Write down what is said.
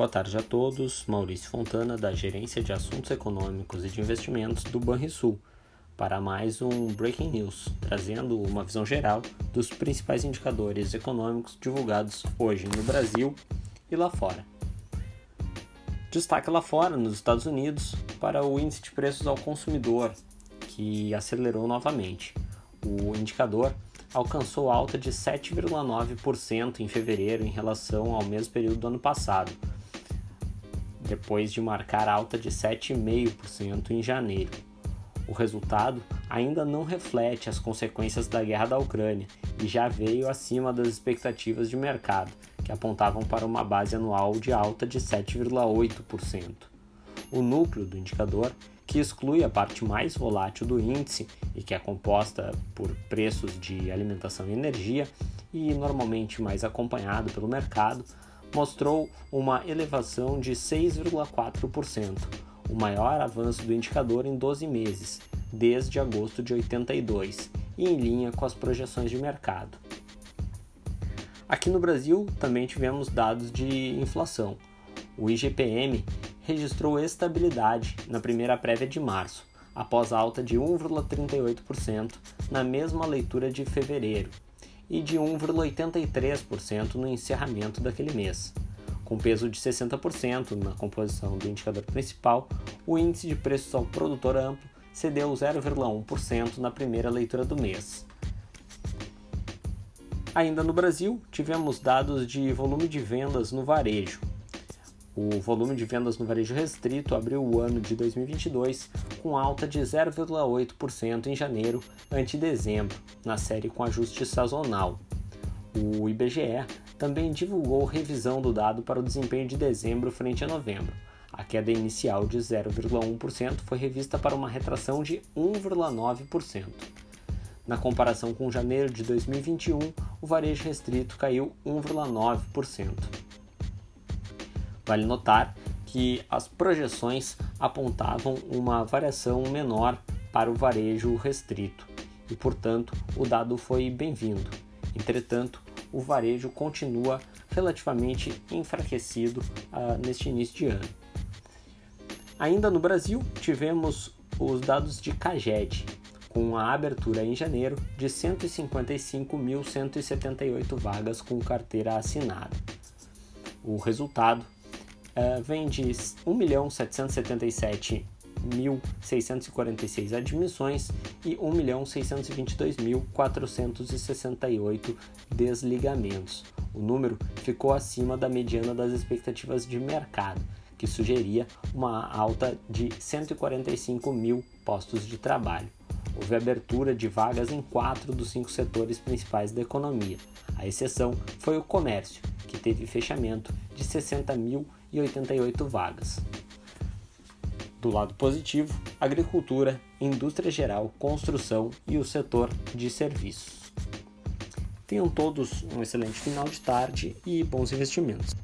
Boa tarde a todos. Maurício Fontana, da Gerência de Assuntos Econômicos e de Investimentos do Banrisul, para mais um Breaking News, trazendo uma visão geral dos principais indicadores econômicos divulgados hoje no Brasil e lá fora. Destaque lá fora, nos Estados Unidos, para o índice de preços ao consumidor, que acelerou novamente. O indicador alcançou alta de 7,9% em fevereiro em relação ao mesmo período do ano passado, depois de marcar alta de 7,5% em janeiro. O resultado ainda não reflete as consequências da guerra da Ucrânia e já veio acima das expectativas de mercado, que apontavam para uma base anual de alta de 7,8%. O núcleo do indicador, que exclui a parte mais volátil do índice e que é composta por preços de alimentação e energia e normalmente mais acompanhado pelo mercado, mostrou uma elevação de 6,4%, o maior avanço do indicador em 12 meses, desde agosto de 82, e em linha com as projeções de mercado. Aqui no Brasil também tivemos dados de inflação. O IGPM registrou estabilidade na primeira prévia de março, após alta de 1,38% na mesma leitura de fevereiro, e de 1,83% no encerramento daquele mês. Com peso de 60% na composição do indicador principal, o índice de preços ao produtor amplo cedeu 0,1% na primeira leitura do mês. Ainda no Brasil, tivemos dados de volume de vendas no varejo, o volume de vendas no varejo restrito abriu o ano de 2022 com alta de 0,8% em janeiro ante dezembro, na série com ajuste sazonal. O IBGE também divulgou revisão do dado para o desempenho de dezembro frente a novembro. A queda inicial de 0,1% foi revista para uma retração de 1,9%. Na comparação com janeiro de 2021, o varejo restrito caiu 1,9%. Vale notar que as projeções apontavam uma variação menor para o varejo restrito e, portanto, o dado foi bem-vindo. Entretanto, o varejo continua relativamente enfraquecido uh, neste início de ano. Ainda no Brasil, tivemos os dados de Caged, com a abertura em janeiro de 155.178 vagas com carteira assinada. O resultado uh, vem de 1.777.646 admissões e 1.622.468 desligamentos. O número ficou acima da mediana das expectativas de mercado, que sugeria uma alta de 145 mil postos de trabalho. Houve abertura de vagas em quatro dos cinco setores principais da economia. A exceção foi o comércio, que teve fechamento de 60.088 vagas. Do lado positivo, agricultura, indústria geral, construção e o setor de serviços. Tenham todos um excelente final de tarde e bons investimentos.